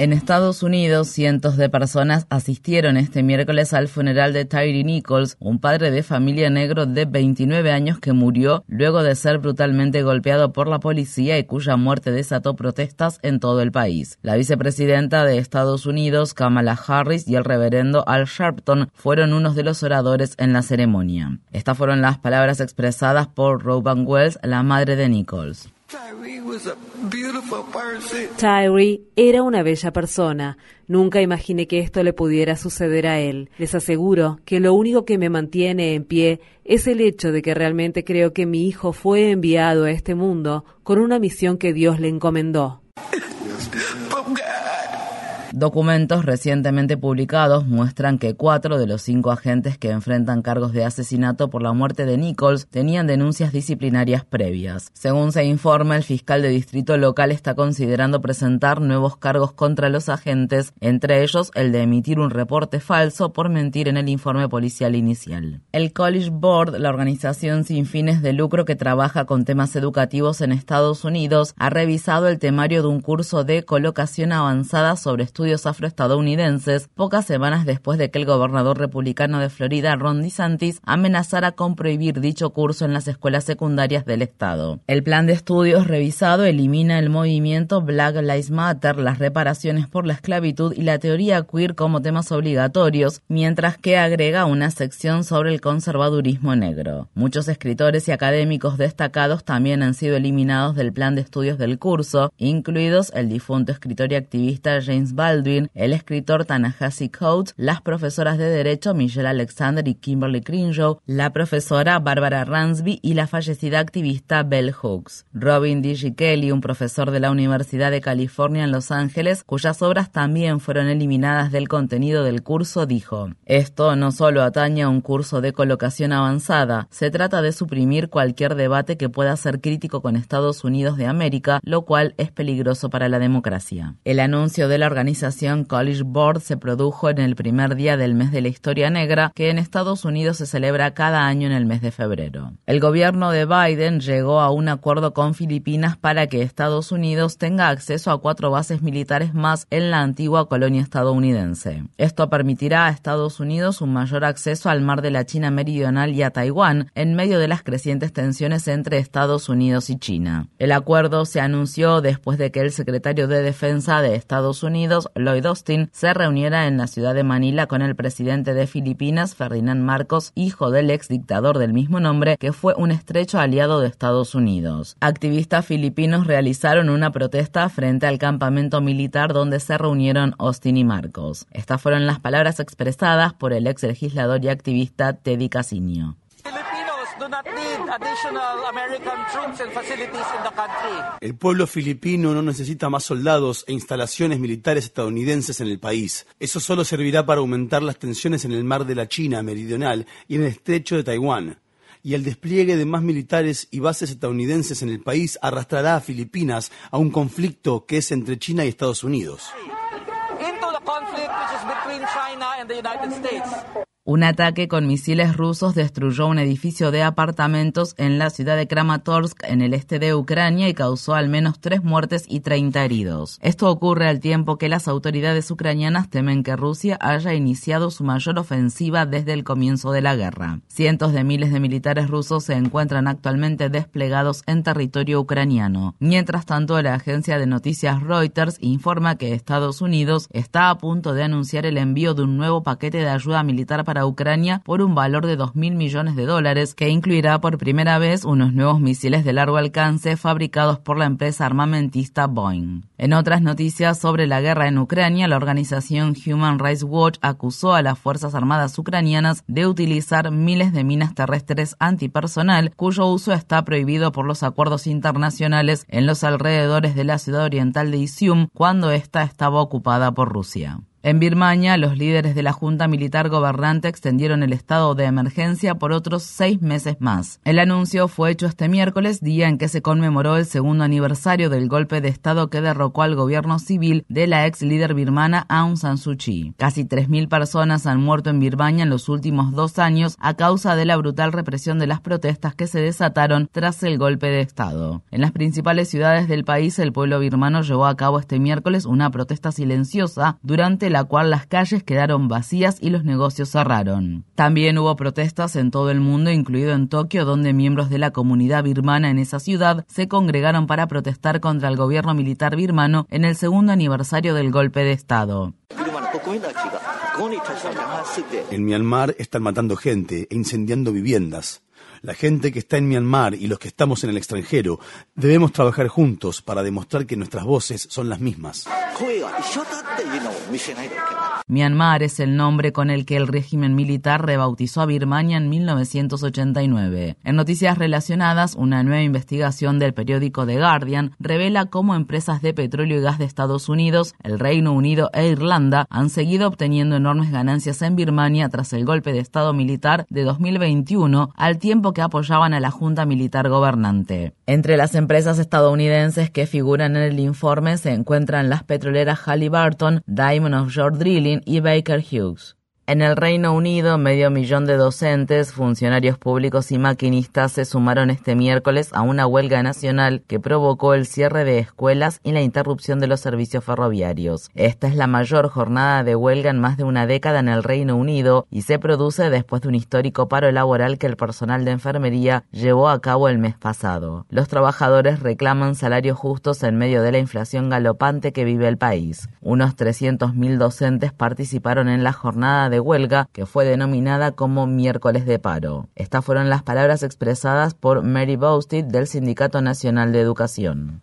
En Estados Unidos, cientos de personas asistieron este miércoles al funeral de Tyree Nichols, un padre de familia negro de 29 años que murió luego de ser brutalmente golpeado por la policía y cuya muerte desató protestas en todo el país. La vicepresidenta de Estados Unidos, Kamala Harris, y el reverendo Al Sharpton fueron unos de los oradores en la ceremonia. Estas fueron las palabras expresadas por Robin Wells, la madre de Nichols. Tyree era una bella persona. Nunca imaginé que esto le pudiera suceder a él. Les aseguro que lo único que me mantiene en pie es el hecho de que realmente creo que mi hijo fue enviado a este mundo con una misión que Dios le encomendó. Documentos recientemente publicados muestran que cuatro de los cinco agentes que enfrentan cargos de asesinato por la muerte de Nichols tenían denuncias disciplinarias previas. Según se informa, el fiscal de distrito local está considerando presentar nuevos cargos contra los agentes, entre ellos el de emitir un reporte falso por mentir en el informe policial inicial. El College Board, la organización sin fines de lucro que trabaja con temas educativos en Estados Unidos, ha revisado el temario de un curso de colocación avanzada sobre estudios afroestadounidenses pocas semanas después de que el gobernador republicano de Florida, Ron DeSantis, amenazara con prohibir dicho curso en las escuelas secundarias del estado. El plan de estudios revisado elimina el movimiento Black Lives Matter, las reparaciones por la esclavitud y la teoría queer como temas obligatorios, mientras que agrega una sección sobre el conservadurismo negro. Muchos escritores y académicos destacados también han sido eliminados del plan de estudios del curso, incluidos el difunto escritor y activista James Baldwin, el escritor Tanahasi Coates, las profesoras de Derecho Michelle Alexander y Kimberly Crenshaw, la profesora Barbara Ransby y la fallecida activista Bell Hooks. Robin D. Kelly, un profesor de la Universidad de California en Los Ángeles, cuyas obras también fueron eliminadas del contenido del curso, dijo, Esto no solo atañe a un curso de colocación avanzada, se trata de suprimir cualquier debate que pueda ser crítico con Estados Unidos de América, lo cual es peligroso para la democracia. El anuncio de la organización College Board se produjo en el primer día del mes de la historia negra, que en Estados Unidos se celebra cada año en el mes de febrero. El gobierno de Biden llegó a un acuerdo con Filipinas para que Estados Unidos tenga acceso a cuatro bases militares más en la antigua colonia estadounidense. Esto permitirá a Estados Unidos un mayor acceso al mar de la China Meridional y a Taiwán en medio de las crecientes tensiones entre Estados Unidos y China. El acuerdo se anunció después de que el secretario de Defensa de Estados Unidos, Lloyd Austin se reuniera en la ciudad de Manila con el presidente de Filipinas, Ferdinand Marcos, hijo del ex dictador del mismo nombre, que fue un estrecho aliado de Estados Unidos. Activistas filipinos realizaron una protesta frente al campamento militar donde se reunieron Austin y Marcos. Estas fueron las palabras expresadas por el ex legislador y activista Teddy Casinio. El pueblo filipino no necesita más soldados e instalaciones militares estadounidenses en el país. Eso solo servirá para aumentar las tensiones en el mar de la China meridional y en el estrecho de Taiwán. Y el despliegue de más militares y bases estadounidenses en el país arrastrará a Filipinas a un conflicto que es entre China y Estados Unidos. Un ataque con misiles rusos destruyó un edificio de apartamentos en la ciudad de Kramatorsk, en el este de Ucrania, y causó al menos tres muertes y 30 heridos. Esto ocurre al tiempo que las autoridades ucranianas temen que Rusia haya iniciado su mayor ofensiva desde el comienzo de la guerra. Cientos de miles de militares rusos se encuentran actualmente desplegados en territorio ucraniano. Mientras tanto, la agencia de noticias Reuters informa que Estados Unidos está a punto de anunciar el envío de un nuevo paquete de ayuda militar para Ucrania por un valor de 2.000 millones de dólares, que incluirá por primera vez unos nuevos misiles de largo alcance fabricados por la empresa armamentista Boeing. En otras noticias sobre la guerra en Ucrania, la organización Human Rights Watch acusó a las Fuerzas Armadas ucranianas de utilizar miles de minas terrestres antipersonal, cuyo uso está prohibido por los acuerdos internacionales en los alrededores de la ciudad oriental de Isium cuando ésta estaba ocupada por Rusia. En Birmania, los líderes de la Junta Militar Gobernante extendieron el estado de emergencia por otros seis meses más. El anuncio fue hecho este miércoles, día en que se conmemoró el segundo aniversario del golpe de Estado que derrocó al gobierno civil de la ex líder birmana Aung San Suu Kyi. Casi 3.000 personas han muerto en Birmania en los últimos dos años a causa de la brutal represión de las protestas que se desataron tras el golpe de Estado. En las principales ciudades del país, el pueblo birmano llevó a cabo este miércoles una protesta silenciosa durante la cual las calles quedaron vacías y los negocios cerraron. También hubo protestas en todo el mundo, incluido en Tokio, donde miembros de la comunidad birmana en esa ciudad se congregaron para protestar contra el gobierno militar birmano en el segundo aniversario del golpe de Estado. En Myanmar están matando gente e incendiando viviendas. La gente que está en Myanmar y los que estamos en el extranjero debemos trabajar juntos para demostrar que nuestras voces son las mismas. Myanmar es el nombre con el que el régimen militar rebautizó a Birmania en 1989. En noticias relacionadas, una nueva investigación del periódico The Guardian revela cómo empresas de petróleo y gas de Estados Unidos, el Reino Unido e Irlanda han seguido obteniendo enormes ganancias en Birmania tras el golpe de Estado militar de 2021, al tiempo que apoyaban a la Junta Militar Gobernante. Entre las empresas estadounidenses que figuran en el informe se encuentran las petroleras Halliburton, Diamond Offshore Drilling, Franklin e Baker Hughes. En el Reino Unido, medio millón de docentes, funcionarios públicos y maquinistas se sumaron este miércoles a una huelga nacional que provocó el cierre de escuelas y la interrupción de los servicios ferroviarios. Esta es la mayor jornada de huelga en más de una década en el Reino Unido y se produce después de un histórico paro laboral que el personal de enfermería llevó a cabo el mes pasado. Los trabajadores reclaman salarios justos en medio de la inflación galopante que vive el país. Unos 300.000 docentes participaron en la jornada de huelga que fue denominada como miércoles de paro. Estas fueron las palabras expresadas por Mary Bousted del Sindicato Nacional de Educación.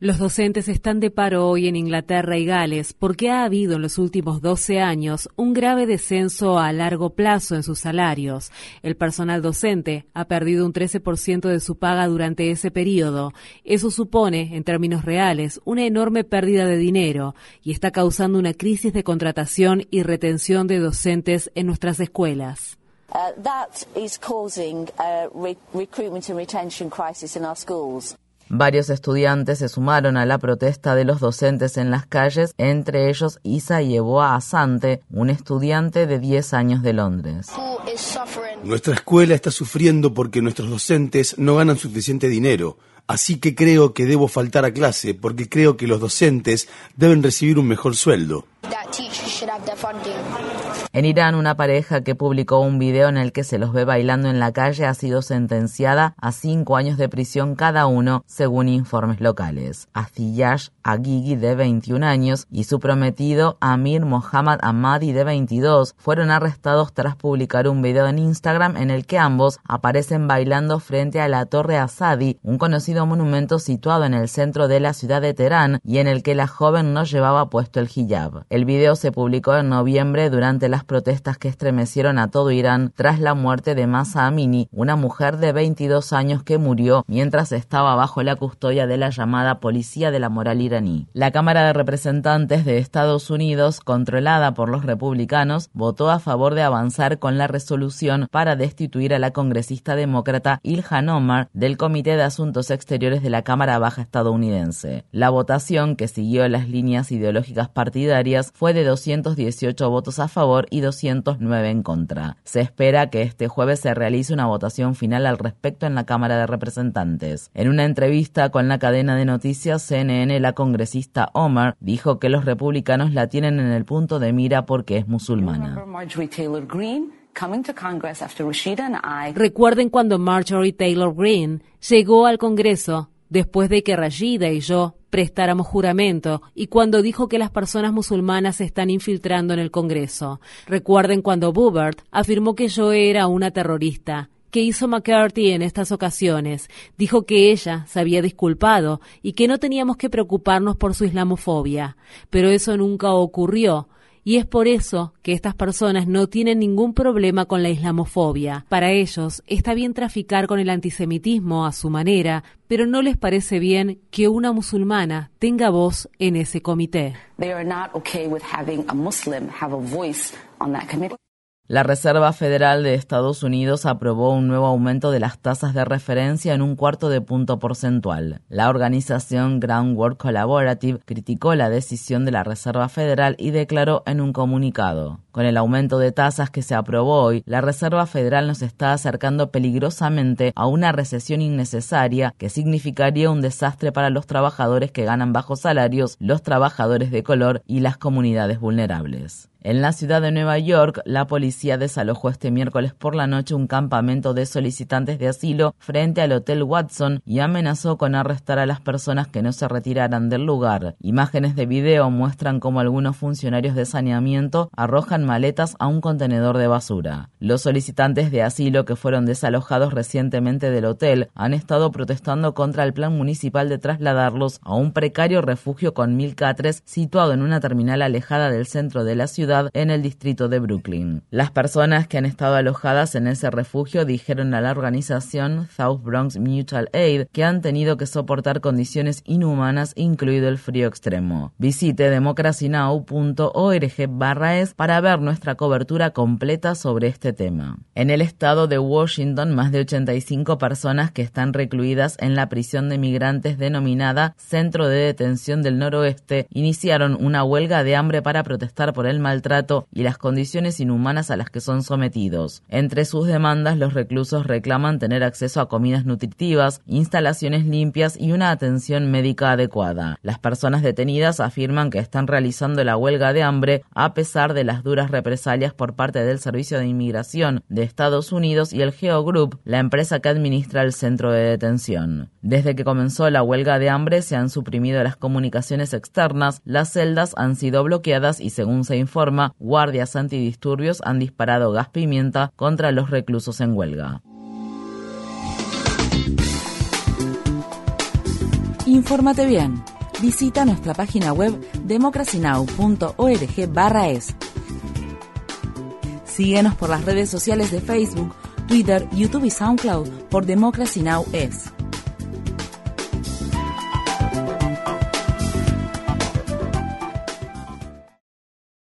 Los docentes están de paro hoy en Inglaterra y Gales porque ha habido en los últimos 12 años un grave descenso a largo plazo en sus salarios. El personal docente ha perdido un 13% de su paga durante ese periodo. Eso supone, en términos reales, una enorme pérdida de dinero y está causando una crisis de contratación y retención de docentes en nuestras escuelas. Uh, that is causing a recruitment and retention crisis in our schools. Varios estudiantes se sumaron a la protesta de los docentes en las calles, entre ellos Isa Yeboah Asante, un estudiante de 10 años de Londres. Nuestra escuela está sufriendo porque nuestros docentes no ganan suficiente dinero. Así que creo que debo faltar a clase porque creo que los docentes deben recibir un mejor sueldo. En Irán, una pareja que publicó un video en el que se los ve bailando en la calle ha sido sentenciada a cinco años de prisión cada uno, según informes locales. Aziyash Agigi, de 21 años, y su prometido Amir Mohammad Ahmadi, de 22, fueron arrestados tras publicar un video en Instagram en el que ambos aparecen bailando frente a la Torre Asadi, un conocido monumento situado en el centro de la ciudad de Teherán y en el que la joven no llevaba puesto el hijab. El video se publicó en noviembre durante las protestas que estremecieron a todo Irán tras la muerte de Masa Amini, una mujer de 22 años que murió mientras estaba bajo la custodia de la llamada Policía de la Moral iraní. La Cámara de Representantes de Estados Unidos, controlada por los republicanos, votó a favor de avanzar con la resolución para destituir a la congresista demócrata Ilhan Omar del Comité de Asuntos Exteriores de la Cámara Baja estadounidense. La votación, que siguió las líneas ideológicas partidarias, fue de 218 votos a favor y 209 en contra. Se espera que este jueves se realice una votación final al respecto en la Cámara de Representantes. En una entrevista con la cadena de noticias CNN, la congresista Omar dijo que los republicanos la tienen en el punto de mira porque es musulmana. Recuerden cuando Marjorie Taylor Greene llegó al Congreso después de que Rashida y yo prestáramos juramento y cuando dijo que las personas musulmanas se están infiltrando en el Congreso. Recuerden cuando Boebert afirmó que yo era una terrorista. ¿Qué hizo McCarthy en estas ocasiones? Dijo que ella se había disculpado y que no teníamos que preocuparnos por su islamofobia. Pero eso nunca ocurrió. Y es por eso que estas personas no tienen ningún problema con la islamofobia. Para ellos está bien traficar con el antisemitismo a su manera, pero no les parece bien que una musulmana tenga voz en ese comité. La Reserva Federal de Estados Unidos aprobó un nuevo aumento de las tasas de referencia en un cuarto de punto porcentual. La organización Groundwork Collaborative criticó la decisión de la Reserva Federal y declaró en un comunicado. Con el aumento de tasas que se aprobó hoy, la Reserva Federal nos está acercando peligrosamente a una recesión innecesaria que significaría un desastre para los trabajadores que ganan bajos salarios, los trabajadores de color y las comunidades vulnerables. En la ciudad de Nueva York, la policía desalojó este miércoles por la noche un campamento de solicitantes de asilo frente al Hotel Watson y amenazó con arrestar a las personas que no se retiraran del lugar. Imágenes de video muestran cómo algunos funcionarios de saneamiento arrojan maletas a un contenedor de basura. Los solicitantes de asilo que fueron desalojados recientemente del hotel han estado protestando contra el plan municipal de trasladarlos a un precario refugio con mil catres situado en una terminal alejada del centro de la ciudad en el distrito de Brooklyn. Las personas que han estado alojadas en ese refugio dijeron a la organización South Bronx Mutual Aid que han tenido que soportar condiciones inhumanas, incluido el frío extremo. Visite democracynow.org es para ver nuestra cobertura completa sobre este tema. En el estado de Washington, más de 85 personas que están recluidas en la prisión de migrantes denominada Centro de Detención del Noroeste iniciaron una huelga de hambre para protestar por el mal trato y las condiciones inhumanas a las que son sometidos. Entre sus demandas, los reclusos reclaman tener acceso a comidas nutritivas, instalaciones limpias y una atención médica adecuada. Las personas detenidas afirman que están realizando la huelga de hambre a pesar de las duras represalias por parte del Servicio de Inmigración de Estados Unidos y el Geo Group, la empresa que administra el centro de detención. Desde que comenzó la huelga de hambre se han suprimido las comunicaciones externas, las celdas han sido bloqueadas y según se informa, guardias antidisturbios han disparado gas pimienta contra los reclusos en huelga. Infórmate bien. Visita nuestra página web democracynow.org/es. Síguenos por las redes sociales de Facebook, Twitter, YouTube y SoundCloud por Democracy Now! es.